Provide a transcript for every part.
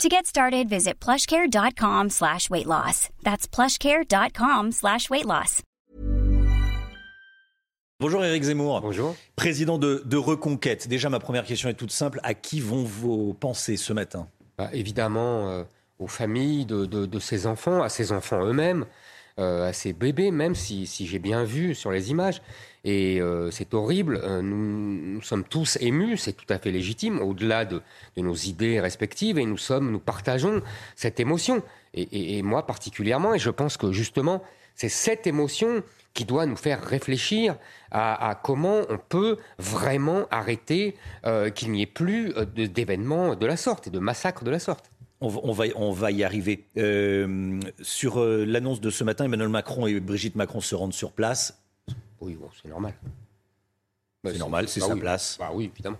To get started, visit plushcare.com slash weight loss. That's plushcare.com slash weight loss. Bonjour Éric Zemmour. Bonjour. Président de, de, Reconquête. Déjà, ma première question est toute simple. À qui vont vos pensées ce matin? Bah, Évidemment, euh, aux familles de, de, de, ces enfants, à ces enfants eux-mêmes, à ces bébés, même si, si j'ai bien vu sur les images. Et euh, c'est horrible. Euh, nous, nous, sommes tous émus, c'est tout à fait légitime, au-delà de, nos idées respectives, et nous sommes, nous partageons cette émotion. Et, moi particulièrement, et je pense que justement, c'est cette émotion qui doit nous faire réfléchir à, comment on peut vraiment arrêter euh, qu'il n'y ait plus euh, d'événements de la sorte et de massacres de la sorte. On, va, on va y arriver. Euh, sur euh, l'annonce de ce matin, Emmanuel Macron et Brigitte Macron se rendent sur place. Oui, bon, c'est normal. C'est normal, c'est bah sa oui. place. Bah oui, évidemment.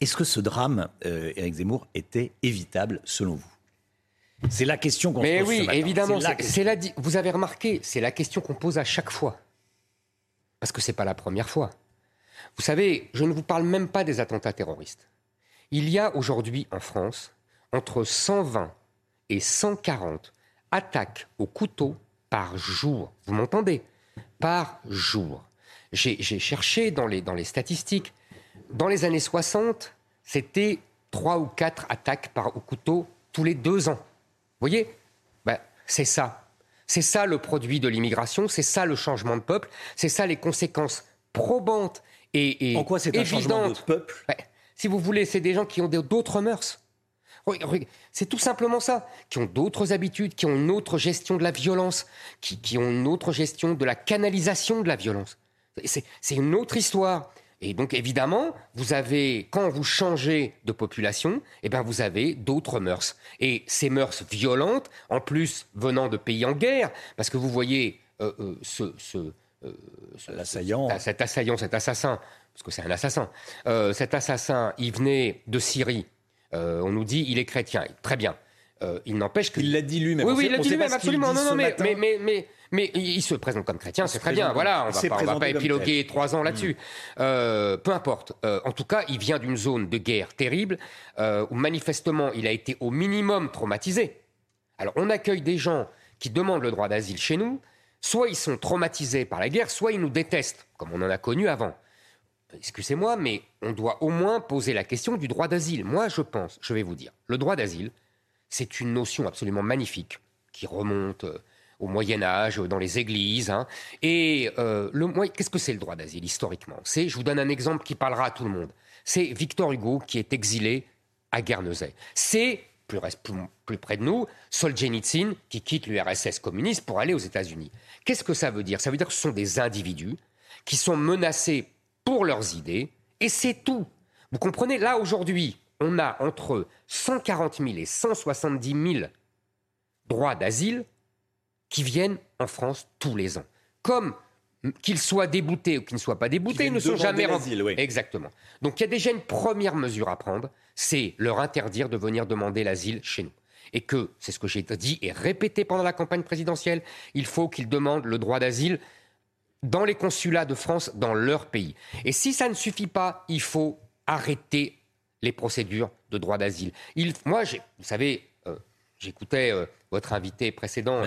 Est-ce que ce drame, euh, Éric Zemmour, était évitable selon vous? C'est la question qu'on Mais pose oui, ce matin. évidemment. C'est la C'est la, vous avez remarqué, c'est la question qu'on pose à chaque fois. Parce que c'est pas la première fois. Vous savez, je ne vous parle même pas des attentats terroristes. Il y a aujourd'hui en France entre 120 et 140 attaques au couteau par jour. Vous m'entendez? Par jour. J'ai cherché dans les, dans les statistiques. Dans les années 60, c'était 3 ou 4 attaques par, au couteau tous les deux ans. Vous voyez? Ben, C'est ça. C'est ça le produit de l'immigration, c'est ça le changement de peuple, c'est ça les conséquences probantes et, et En quoi c'est un changement de évidentes. peuple? Ben, Si vous voulez, c'est des gens qui ont d'autres mœurs. C'est tout simplement ça, qui ont d'autres habitudes, qui ont une autre gestion de la violence, qui, qui ont une autre gestion de la canalisation de la violence. C'est c'est une autre histoire. Et donc évidemment, vous avez quand vous changez de population, eh ben vous avez d'autres mœurs. Et ces mœurs violentes, en plus venant de pays en guerre, parce que vous voyez euh, euh, ce, ce, euh, ce- ce- cet assaillant, cet assassin, parce que c'est un assassin. Cet assassin, il venait de Syrie. Euh, on nous dit il est chrétien. Très bien. Euh, il n'empêche que Il l'a dit lui-même. oui, oui, il l'a dit lui-même, absolument. dit Non, non, mais, mais, mais, mais, mais il se présente comme chrétien, c'est très bien. Voilà, on va s'est pas, on va pas épiloguer trois ans là-dessus. Euh, peu importe. Euh, en tout cas, il vient d'une zone de guerre terrible où manifestement il a été au minimum traumatisé. Alors, on accueille des gens qui demandent le droit d'asile chez nous. Soit ils sont traumatisés par la guerre, soit ils nous détestent, comme on en a connu avant. Excusez-moi, mais on doit au moins poser la question du droit d'asile. Moi, je pense, je vais vous dire, le droit d'asile, c'est une notion absolument magnifique qui remonte euh, au Moyen Âge, dans les églises. hein. Et euh, qu'est-ce que c'est le droit d'asile historiquement? C'est, je vous donne un exemple qui parlera à tout le monde. C'est Victor Hugo qui est exilé à Guernesey. C'est plus près de nous, Solzhenitsyn qui quitte l'URSS communiste pour aller aux États-Unis. Qu'est-ce que ça veut dire? Ça veut dire que ce sont des individus qui sont menacés pour leurs idées, et c'est tout. Vous comprenez Là, aujourd'hui, on a entre 140 000 et 170 000 droits d'asile qui viennent en France tous les ans. Comme qu'ils soient déboutés ou qu'ils ne soient pas déboutés, ils ne sont jamais l'asile, oui. Exactement. Donc il y a déjà une première mesure à prendre, c'est leur interdire de venir demander l'asile chez nous. Et que, c'est ce que j'ai dit et répété pendant la campagne présidentielle, il faut qu'ils demandent le droit d'asile dans les consulats de France dans leur pays. Et si ça ne suffit pas, il faut arrêter les procédures de droit d'asile. Il- Moi, vous savez, euh, j'écoutais euh, votre invité précédent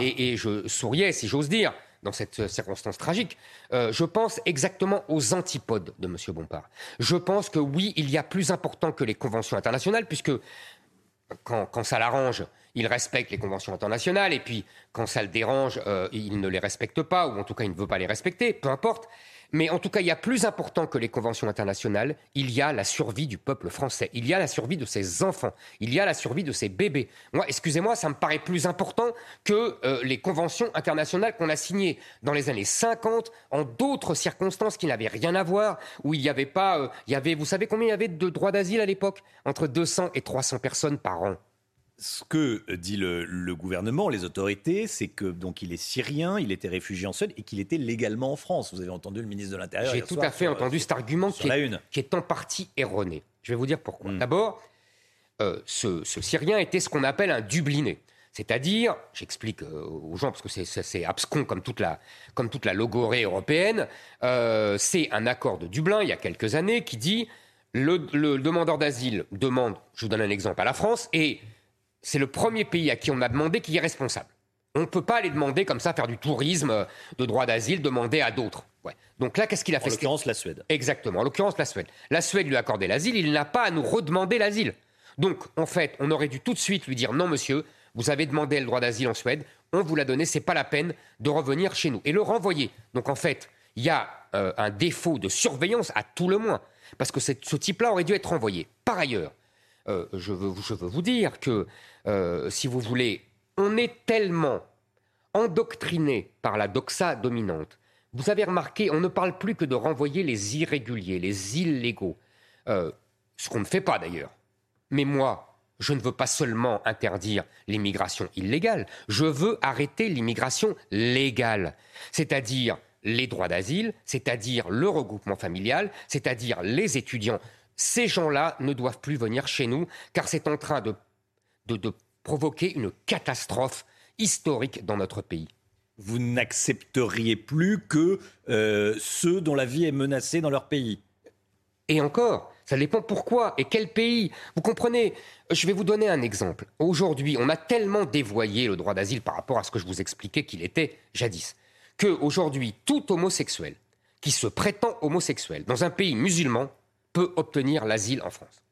et, je souriais, si j'ose dire, dans cette euh, circonstance tragique. Euh, je pense exactement aux antipodes de M. Bompard. Je pense que oui, il y a plus important que les conventions internationales, puisque quand, quand ça l'arrange, il respecte les conventions internationales, et puis quand ça le dérange, euh, il ne les respecte pas, ou en tout cas il ne veut pas les respecter, peu importe. Mais en tout cas, il y a plus important que les conventions internationales, il y a la survie du peuple français, il y a la survie de ses enfants, il y a la survie de ses bébés. Moi, excusez-moi, ça me paraît plus important que euh, les conventions internationales qu'on a signées dans les années 50, en d'autres circonstances qui n'avaient rien à voir, où il n'y avait pas, euh, il y avait, vous savez combien il y avait de droits d'asile à l'époque? Entre 200 et 300 personnes par an. Ce que dit le, gouvernement, les autorités, c'est que donc il est syrien, il était réfugié en Suède et qu'il était légalement en France. Vous avez entendu le ministre de l'Intérieur. J'ai tout à fait entendu cet argument qui est, qui est, en partie erroné. Je vais vous dire pourquoi. Hmm. D'abord, euh, ce, Syrien était ce qu'on appelle un Dubliné. C'est-à-dire, j'explique euh, aux gens parce que c'est abscon comme toute la, comme toute la logorée européenne, euh, c'est un accord de Dublin il y a quelques années qui dit le, le demandeur d'asile demande, je vous donne un exemple, à la France et c'est le premier pays à qui on a demandé qui est responsable. On ne peut pas aller demander comme ça, faire du tourisme de droit d'asile, demander à d'autres. Donc là, qu'est-ce qu'il a fait? En l'occurrence, la Suède. Exactement, en l'occurrence, la Suède. La Suède lui a accordé l'asile, il n'a pas à nous redemander l'asile. Donc, en fait, on aurait dû tout de suite lui dire non, monsieur, vous avez demandé le droit d'asile en Suède, on vous l'a donné, c'est pas la peine de revenir chez nous. Et le renvoyer. Donc, en fait, il y a euh, un défaut de surveillance à tout le moins, parce que ce type-là aurait dû être renvoyé. Par ailleurs, euh, je, veux, vous dire que, euh, si vous voulez, on est tellement endoctriné par la doxa dominante. Vous avez remarqué, on ne parle plus que de renvoyer les irréguliers, les illégaux. Euh, ce qu'on ne fait pas d'ailleurs. Mais moi, je ne veux pas seulement interdire l'immigration illégale, je veux arrêter l'immigration légale. C'est-à-dire les droits d'asile, c'est-à-dire le regroupement familial, c'est-à-dire les étudiants ces gens-là ne doivent plus venir chez nous, car c'est en train de, de, provoquer une catastrophe historique dans notre pays. Vous n'accepteriez plus que euh, ceux dont la vie est menacée dans leur pays Et encore, ça dépend pourquoi et quel pays. Vous comprenez Je vais vous donner un exemple. Aujourd'hui, on a tellement dévoyé le droit d'asile par rapport à ce que je vous expliquais qu'il était jadis, que aujourd'hui, tout homosexuel qui se prétend homosexuel dans un pays musulman peut obtenir l'asile en France.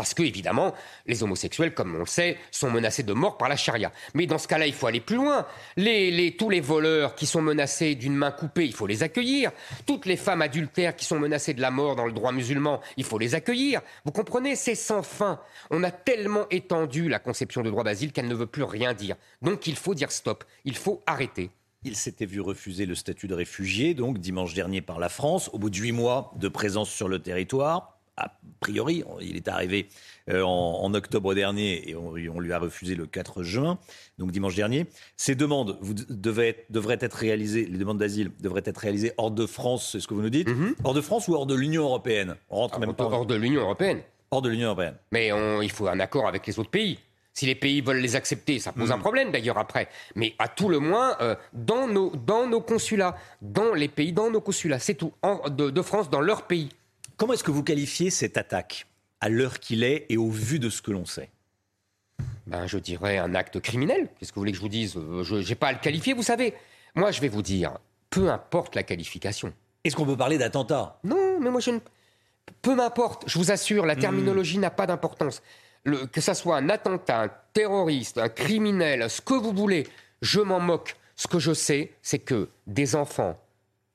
Parce que, évidemment, les homosexuels, comme on le sait, sont menacés de mort par la charia. Mais dans ce cas-là, il faut aller plus loin. Les, tous les voleurs qui sont menacés d'une main coupée, il faut les accueillir. Toutes les femmes adultères qui sont menacées de la mort dans le droit musulman, il faut les accueillir. Vous comprenez C'est sans fin. On a tellement étendu la conception de droit d'asile qu'elle ne veut plus rien dire. Donc il faut dire stop. Il faut arrêter. Il s'était vu refuser le statut de réfugié, donc dimanche dernier par la France, au bout de huit mois de présence sur le territoire. A priori, il est arrivé euh, en, octobre dernier et on, lui a refusé le 4 juin, donc dimanche dernier. Ces demandes vous devraient, être réalisées, les demandes d'asile devraient être réalisées hors de France, c'est ce que vous nous dites? Mhm. Hors de France ou hors de l'Union européenne? On rentre même pas. Hors de l'Union européenne. Hors de l'Union européenne. Mais il faut un accord avec les autres pays. Si les pays veulent les accepter, ça pose un hmm. problème d'ailleurs après. Mais à tout le moins, euh, dans, nos, dans nos consulats, dans les pays, dans nos consulats, c'est tout, de, France, dans leur pays. Comment est-ce que vous qualifiez cette attaque à l'heure qu'il est et au vu de ce que l'on sait? Ben, Je dirais un acte criminel. Qu'est-ce que vous voulez que je vous dise? Je n'ai pas à le qualifier, vous savez. Moi, je vais vous dire, peu importe la qualification. Est-ce qu'on peut parler d'attentat? Non, mais moi, je ne... Peu m'importe, je vous assure, la hmm. terminologie n'a pas d'importance que ça soit un attentat, un terroriste, un criminel, ce que vous voulez, je m'en moque. Ce que je sais, c'est que des enfants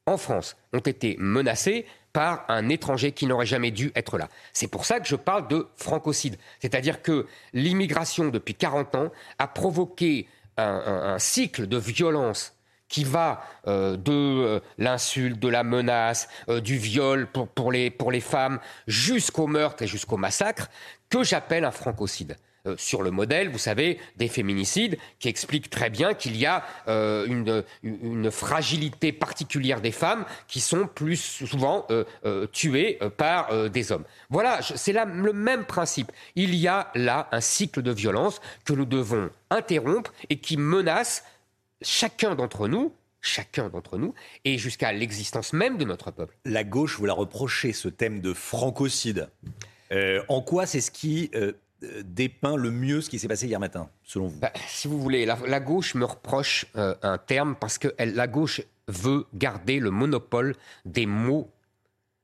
en France ont été menacés par un étranger qui n'aurait jamais dû être là. C'est pour ça que je parle de francocide. C'est-à-dire que l'immigration, depuis 40 ans, a provoqué un, cycle de violence qui va euh, de euh, l'insulte, de la menace, euh, du viol pour, les, pour les femmes, jusqu'au meurtre et jusqu'au massacre, que j'appelle un francocide. Sur le modèle, vous savez, des féminicides, qui expliquent très bien qu'il y a une, une, fragilité particulière des femmes qui sont plus souvent tuées par des hommes. Voilà, c'est le même principe. Il y a là un cycle de violence que nous devons interrompre et qui menace chacun d'entre nous chacun d'entre nous, et jusqu'à l'existence même de notre peuple. La gauche vous l'a reproché, ce thème de francocide. Euh, en quoi c'est ce qui euh, dépeint le mieux ce qui s'est passé hier matin, selon vous? Bah, Si vous voulez, la, gauche me reproche euh, un terme parce que la gauche veut garder le monopole des mots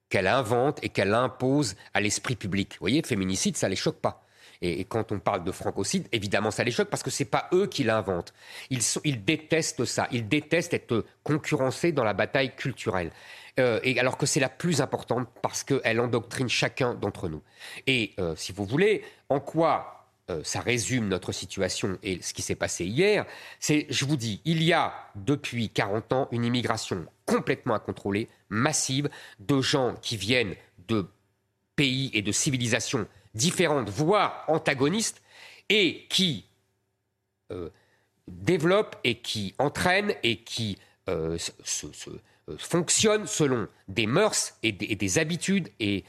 qu'elle invente et qu'elle impose à l'esprit public. Vous voyez, féminicide, ça les choque pas. Et, quand on parle de francocide, évidemment, ça les choque parce que c'est pas eux qui l'inventent. Ils, détestent ça. Ils détestent être concurrencés dans la bataille culturelle. Euh, et alors que c'est la plus importante parce qu'elle endoctrine chacun d'entre nous. Et euh, si vous voulez, en quoi euh, ça résume notre situation et ce qui s'est passé hier, c'est, je vous dis, il y a depuis 40 ans une immigration complètement incontrôlée, massive, de gens qui viennent de pays et de civilisations différentes, voire antagonistes, et qui euh, développe et qui entraîne et qui euh, fonctionne selon des mœurs et des, habitudes et,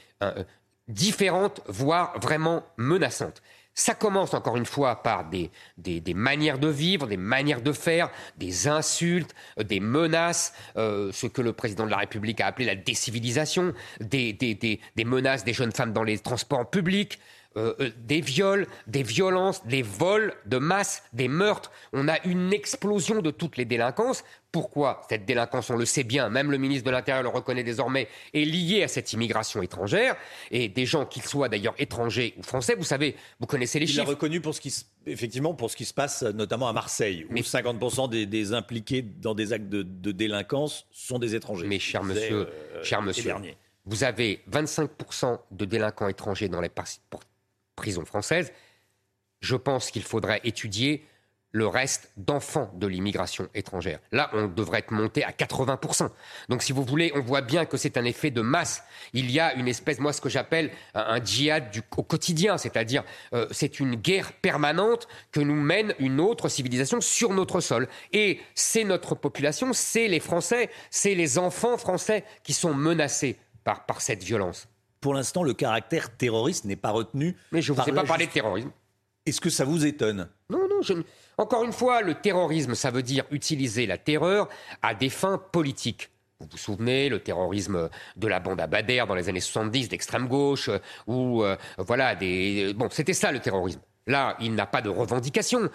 différentes, voire vraiment menaçantes. Ça commence encore une fois par des, des, manières de vivre, des manières de faire, des insultes, euh, des menaces, euh, ce que le président de la République a appelé la décivilisation, des, des menaces des jeunes femmes dans les transports publics, euh, des viols, des violences, des vols de masse, des meurtres. On a une explosion de toutes les délinquances. Pourquoi cette délinquance, on le sait bien, même le ministre de l'Intérieur le reconnaît désormais, est liée à cette immigration étrangère et des gens, qu'ils soient d'ailleurs étrangers ou français, vous savez, vous connaissez les chiffres. Il a reconnu pour ce qui, effectivement pour ce qui se passe notamment à Marseille, où 50% des, impliqués dans des actes de, délinquance sont des étrangers. Mais cher monsieur, euh, cher monsieur, vous avez 25% de délinquants étrangers dans les prison française, je pense qu'il faudrait étudier le reste d'enfants de l'immigration étrangère. Là, on devrait être monté à 80%. Donc, si vous voulez, on voit bien que c'est un effet de masse. Il y a une espèce, moi, ce que j'appelle un, djihad du, au quotidien, c'est-à-dire euh, c'est une guerre permanente que nous mène une autre civilisation sur notre sol. Et c'est notre population, c'est les Français, c'est les enfants français qui sont menacés par, par cette violence pour l'instant, le caractère terroriste n'est pas retenu. Mais je ne vous ai pas parlé de terrorisme. Est-ce que ça vous étonne? Non, non. Je... Encore une fois, le terrorisme, ça veut dire utiliser la terreur à des fins politiques. Vous vous souvenez, le terrorisme de la bande à Bader dans les années 70, d'extrême gauche, ou euh, voilà, des... bon, c'était ça le terrorisme. Là, il n'a pas de revendication.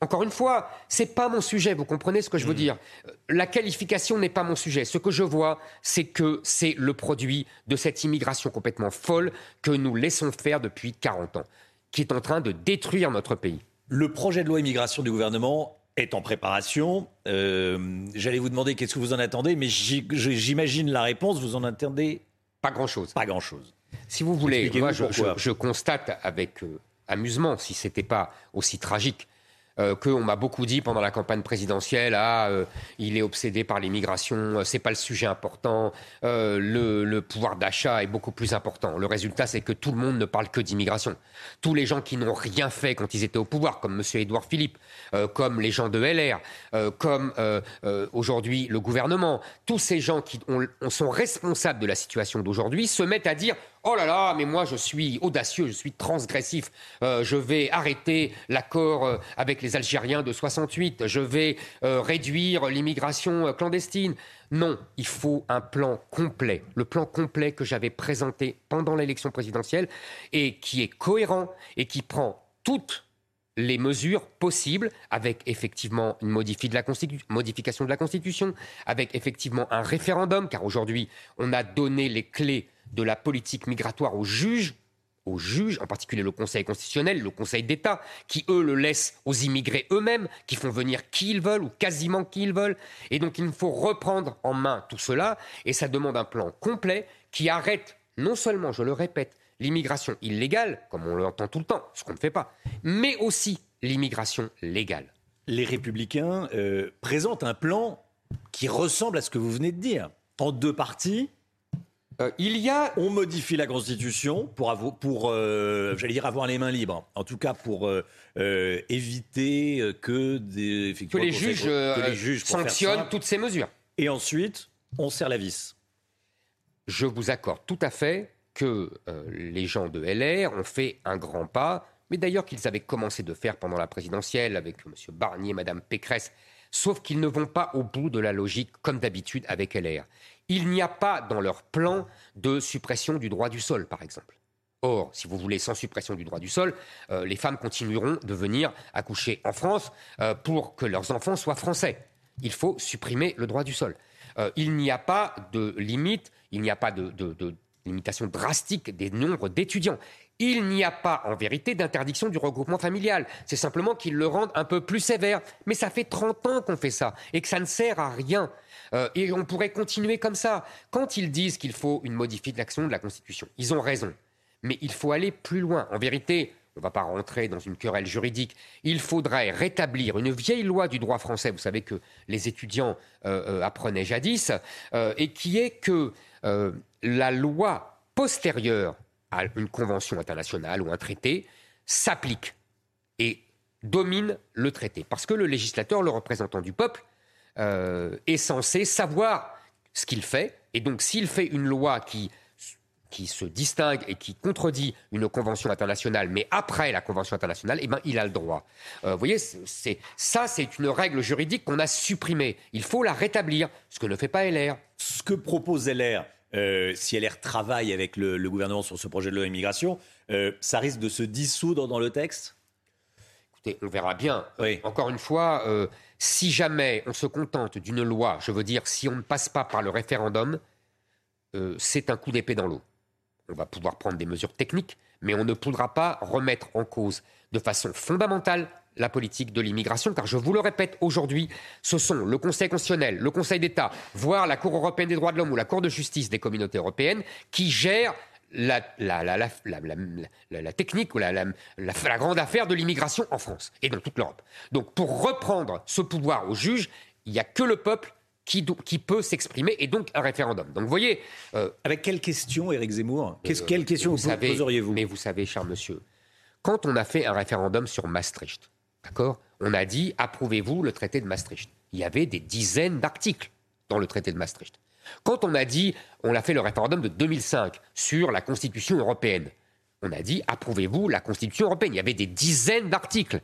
Encore une fois, c'est pas mon sujet. Vous comprenez ce que je veux mm. dire La qualification n'est pas mon sujet. Ce que je vois, c'est que c'est le produit de cette immigration complètement folle que nous laissons faire depuis 40 ans, qui est en train de détruire notre pays. Le projet de loi immigration du gouvernement est en préparation. Euh, j'allais vous demander qu'est-ce que vous en attendez, mais j'imagine la réponse. Vous en attendez Pas grand-chose. Pas grand-chose. Si vous voulez, moi, je, constate avec euh, amusement, si ce n'était pas aussi tragique. Euh, qu'on m'a beaucoup dit pendant la campagne présidentielle, ah, euh, il est obsédé par l'immigration, euh, c'est pas le sujet important, le, pouvoir d'achat est beaucoup plus important. Le résultat, c'est que tout le monde ne parle que d'immigration. Tous les gens qui n'ont rien fait quand ils étaient au pouvoir, comme M. Édouard Philippe, comme les gens de LR, comme aujourd'hui le gouvernement, tous ces gens qui sont responsables de la situation d'aujourd'hui se mettent à dire Oh là là, mais moi je suis audacieux, je suis transgressif. Euh, je vais arrêter l'accord euh, avec les Algériens de 68. Je vais euh, réduire l'immigration clandestine. Non, il faut un plan complet. Le plan complet que j'avais présenté pendant l'élection présidentielle et qui est cohérent et qui prend toutes les mesures possibles, avec effectivement une modification de la Constitution, avec effectivement un référendum, car aujourd'hui, on a donné les clés de la politique migratoire aux juges, aux juges, en particulier le Conseil constitutionnel, le Conseil d'État, qui eux le laissent aux immigrés eux-mêmes, qui font venir qui ils veulent ou quasiment qui ils veulent. Et donc il faut reprendre en main tout cela, et ça demande un plan complet qui arrête non seulement, je le répète, l'immigration illégale, comme on l'entend tout le temps, ce qu'on ne fait pas, mais aussi l'immigration légale. Les républicains euh, présentent un plan qui ressemble à ce que vous venez de dire, en deux parties euh, il y a, on modifie la Constitution pour, avoir, pour euh, j'allais dire, avoir les mains libres. En tout cas, pour euh, éviter que, des, que les, juges, les juges sanctionnent toutes ces mesures. Et ensuite, on serre la vis. Je vous accorde tout à fait que les gens de LR ont fait un grand pas, mais d'ailleurs qu'ils avaient commencé de faire pendant la présidentielle avec M. Barnier, Mme Pécresse, sauf qu'ils ne vont pas au bout de la logique comme d'habitude avec LR. Il n'y a pas dans leur plan de suppression du droit du sol, par exemple. Or, si vous voulez, sans suppression du droit du sol, euh, les femmes continueront de venir accoucher en France euh, pour que leurs enfants soient français. Il faut supprimer le droit du sol. Euh, il n'y a pas de limite, il n'y a pas de, de limitation drastique des nombres d'étudiants. Il n'y a pas, en vérité, d'interdiction du regroupement familial. C'est simplement qu'ils le rendent un peu plus sévère. Mais ça fait 30 ans qu'on fait ça et que ça ne sert à rien. Euh, et on pourrait continuer comme ça. Quand ils disent qu'il faut une modification de la Constitution, ils ont raison. Mais il faut aller plus loin. En vérité, on ne va pas rentrer dans une querelle juridique. Il faudrait rétablir une vieille loi du droit français, vous savez que les étudiants euh, euh, apprenaient jadis, et qui est que la loi postérieure à une convention internationale ou un traité s'applique et domine le traité. Parce que le législateur, le représentant du peuple, euh, est censé savoir ce qu'il fait. Et donc, s'il fait une loi qui qui se distingue et qui contredit une convention internationale, mais après la convention internationale, eh ben, il a le droit. Euh, vous voyez, c'est, ça, c'est une règle juridique qu'on a supprimée. Il faut la rétablir, ce que ne fait pas LR. Ce que propose LR, euh, si LR travaille avec le, gouvernement sur ce projet de loi immigration, euh, ça risque de se dissoudre dans le texte? Écoutez, on verra bien. Encore une fois, si jamais on se contente d'une loi, je veux dire, si on ne passe pas par le référendum, c'est un coup d'épée dans l'eau on va pouvoir prendre des mesures techniques, mais on ne pourra pas remettre en cause de façon fondamentale la politique de l'immigration, car je vous le répète aujourd'hui, ce sont le Conseil constitutionnel, le Conseil d'État, voire la Cour européenne des droits de l'homme ou la Cour de justice des communautés européennes qui gèrent la, technique ou la, grande affaire de l'immigration en France et dans toute l'Europe. Donc pour reprendre ce pouvoir aux juges, il n'y a que le peuple qui, peut s'exprimer et donc un référendum. Donc vous voyez. Euh, Avec quelle question, Éric Zemmour? Quelle question questions vous, poseriez-vous? Mais vous savez, cher monsieur, quand on a fait un référendum sur Maastricht, d'accord On a dit approuvez-vous le traité de Maastricht? Il y avait des dizaines d'articles dans le traité de Maastricht. Quand on a dit, on a fait le référendum de 2005 sur la Constitution européenne, on a dit approuvez-vous la Constitution européenne? Il y avait des dizaines d'articles.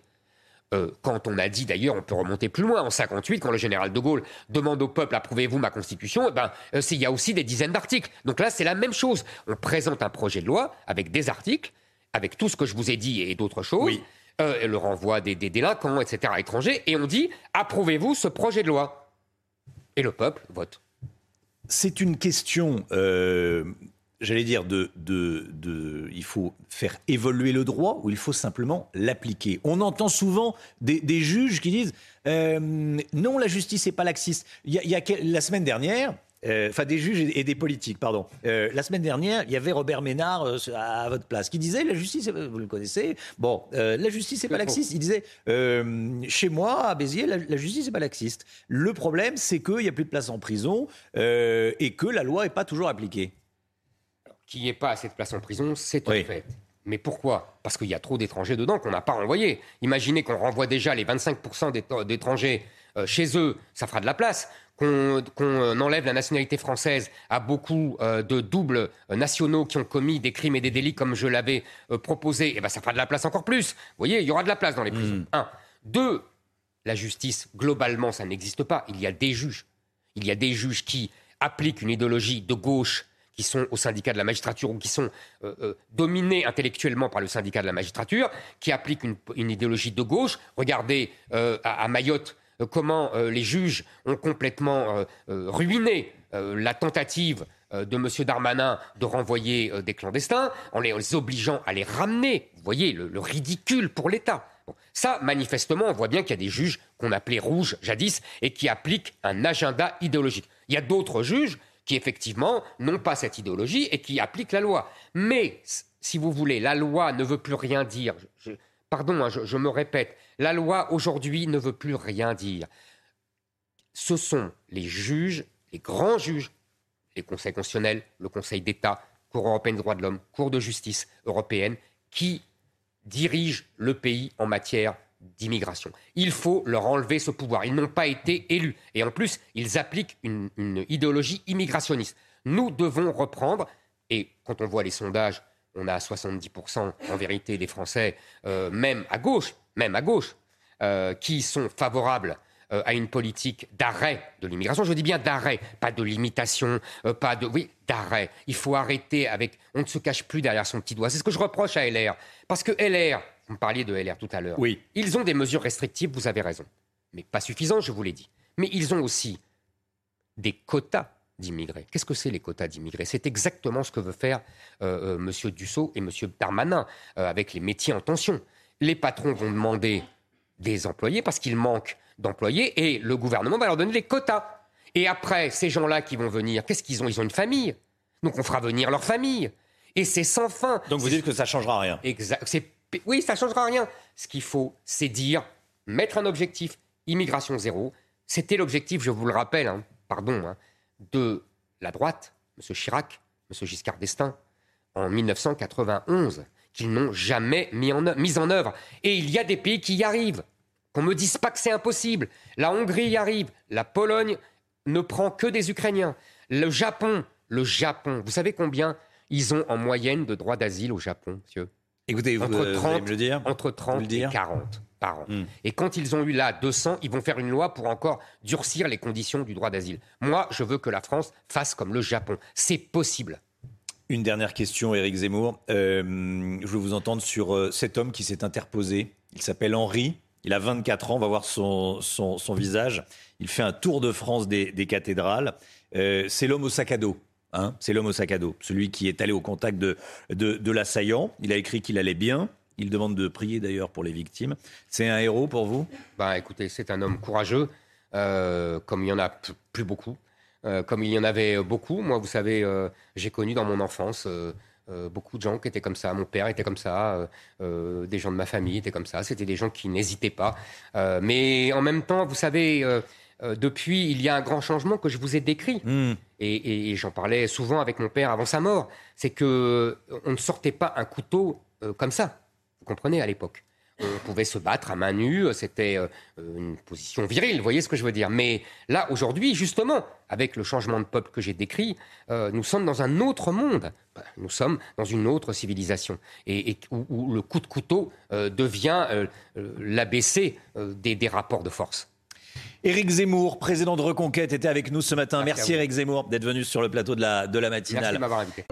Euh, quand on a dit, d'ailleurs, on peut remonter plus loin, en 58, quand le général de Gaulle demande au peuple, approuvez-vous ma constitution, eh ben, euh, il y a aussi des dizaines d'articles. Donc là, c'est la même chose. On présente un projet de loi avec des articles, avec tout ce que je vous ai dit et d'autres choses, euh, le renvoi des, des, délinquants, etc., étrangers, et on dit, approuvez-vous ce projet de loi. Et le peuple vote. C'est une question j'allais dire, de, de, il faut faire évoluer le droit ou il faut simplement l'appliquer. On entend souvent des, juges qui disent euh, non, la justice n'est pas laxiste. Il y a, la semaine dernière, euh, enfin des juges et des politiques, pardon. Euh, la semaine dernière, il y avait Robert Ménard à, votre place qui disait la justice, vous le connaissez, bon, la justice n'est pas laxiste. Il disait chez moi à Béziers, la, la justice n'est pas laxiste. Le problème, c'est qu'il n'y a plus de place en prison et que la loi n'est pas toujours appliquée qu'il n'y ait pas assez de place en prison, c'est un fait. Mais pourquoi? Parce qu'il y a trop d'étrangers dedans qu'on n'a pas renvoyés. Imaginez qu'on renvoie déjà les 25% d'étrangers euh, chez eux, ça fera de la place. Qu'on enlève la nationalité française à beaucoup euh, de doubles euh, nationaux qui ont commis des crimes et des délits comme je l'avais proposé, et eh ben ça fera de la place encore plus. Vous voyez, il y aura de la place dans les prisons. Hmm. Un. Deux, la justice, globalement, ça n'existe pas. Il y a des juges. Il y a des juges qui appliquent une idéologie de gauche qui sont au syndicat de la magistrature ou qui sont euh, euh, dominés intellectuellement par le syndicat de la magistrature, qui appliquent une, idéologie de gauche. Regardez euh, à, Mayotte comment les juges ont complètement ruiné la tentative de M. Darmanin de renvoyer des clandestins en les, obligeant à les ramener. Vous voyez le, ridicule pour l'État. Ça, manifestement, on voit bien qu'il y a des juges qu'on appelait rouges jadis et qui appliquent un agenda idéologique. Il y a d'autres juges qui effectivement n'ont pas cette idéologie et qui appliquent la loi. Mais, si vous voulez, la loi ne veut plus rien dire. pardon, hein, je, me répète, la loi aujourd'hui ne veut plus rien dire. Ce sont les juges, les grands juges, les conseils constitutionnels, le Conseil d'État, Cour européenne des droits de l'homme, Cour de justice européenne, qui dirigent le pays en matière d'immigration. Il faut leur enlever ce pouvoir. Ils n'ont pas été élus. Et en plus, ils appliquent une, idéologie immigrationniste. Nous devons reprendre, et quand on voit les sondages, on a 70% en vérité des Français, euh, même à gauche, même à gauche, euh, qui sont favorables euh, à une politique d'arrêt de l'immigration. Je dis bien d'arrêt, pas de limitation, pas de... Oui, d'arrêt. Il faut arrêter avec... On ne se cache plus derrière son petit doigt. C'est ce que je reproche à LR. Parce que LR, vous parliez de LR tout à l'heure. Oui. Ils ont des mesures restrictives, vous avez raison. Mais pas suffisantes, je vous l'ai dit. Mais ils ont aussi des quotas d'immigrés. Qu'est-ce que c'est les quotas d'immigrés? C'est exactement ce que veut faire euh, euh, M. Dussault et M. Darmanin euh, avec les métiers en tension. Les patrons vont demander des employés parce qu'il manque d'employés et le gouvernement va leur donner des quotas. Et après, ces gens-là qui vont venir, qu'est-ce qu'ils ont? Ils ont une famille. Donc on fera venir leur famille. Et c'est sans fin. Donc vous dites que ça ne changera rien. Exact. C'est oui, ça ne changera rien. Ce qu'il faut, c'est dire, mettre un objectif immigration zéro. C'était l'objectif, je vous le rappelle, hein, pardon, hein, de la droite, M. Chirac, M. Giscard d'Estaing, en 1991, qu'ils n'ont jamais mis en, mis en œuvre. Et il y a des pays qui y arrivent. Qu'on ne me dise pas que c'est impossible. La Hongrie y arrive. La Pologne ne prend que des Ukrainiens. Le Japon, le Japon, vous savez combien ils ont en moyenne de droits d'asile au Japon, monsieur? Écoutez, entre vous, 30, allez me le dire Entre 30 et 40 par an. Hmm. Et quand ils ont eu là 200, ils vont faire une loi pour encore durcir les conditions du droit d'asile. Moi, je veux que la France fasse comme le Japon. C'est possible. Une dernière question, Éric Zemmour. Euh, je veux vous entendre sur euh, cet homme qui s'est interposé. Il s'appelle Henri. Il a 24 ans. On va voir son, son, son visage. Il fait un tour de France des, des cathédrales. Euh, c'est l'homme au sac à dos. Hein c'est l'homme au sac à dos. Celui qui est allé au contact de, de, de l'assaillant. Il a écrit qu'il allait bien. Il demande de prier d'ailleurs pour les victimes. C'est un héros pour vous? Ben, écoutez, c'est un homme courageux, euh, comme il y en a plus beaucoup, euh, comme il y en avait beaucoup. Moi, vous savez, euh, j'ai connu dans mon enfance beaucoup de gens qui étaient comme ça. Mon père était comme ça, des gens de ma famille étaient comme ça. C'était des gens qui n'hésitaient pas. Mais en même temps, vous savez, depuis, il y a un grand changement que je vous ai décrit. Hmm. Et, j'en parlais souvent avec mon père avant sa mort. C'est que euh, on ne sortait pas un couteau euh, comme ça. Vous comprenez à l'époque. On pouvait se battre à main nue, c'était euh, une position virile, vous voyez ce que je veux dire. Mais là, aujourd'hui, justement, avec le changement de peuple que j'ai décrit, euh, nous sommes dans un autre monde. Ben, Nous sommes dans une autre civilisation. Et, où, le coup de couteau euh, devient euh, euh, l'ABC euh, des rapports de force. Éric Zemmour, président de Reconquête, était avec nous ce matin. Merci Merci. Éric Zemmour d'être venu sur le plateau de la, de la matinale. Merci de m'avoir invité.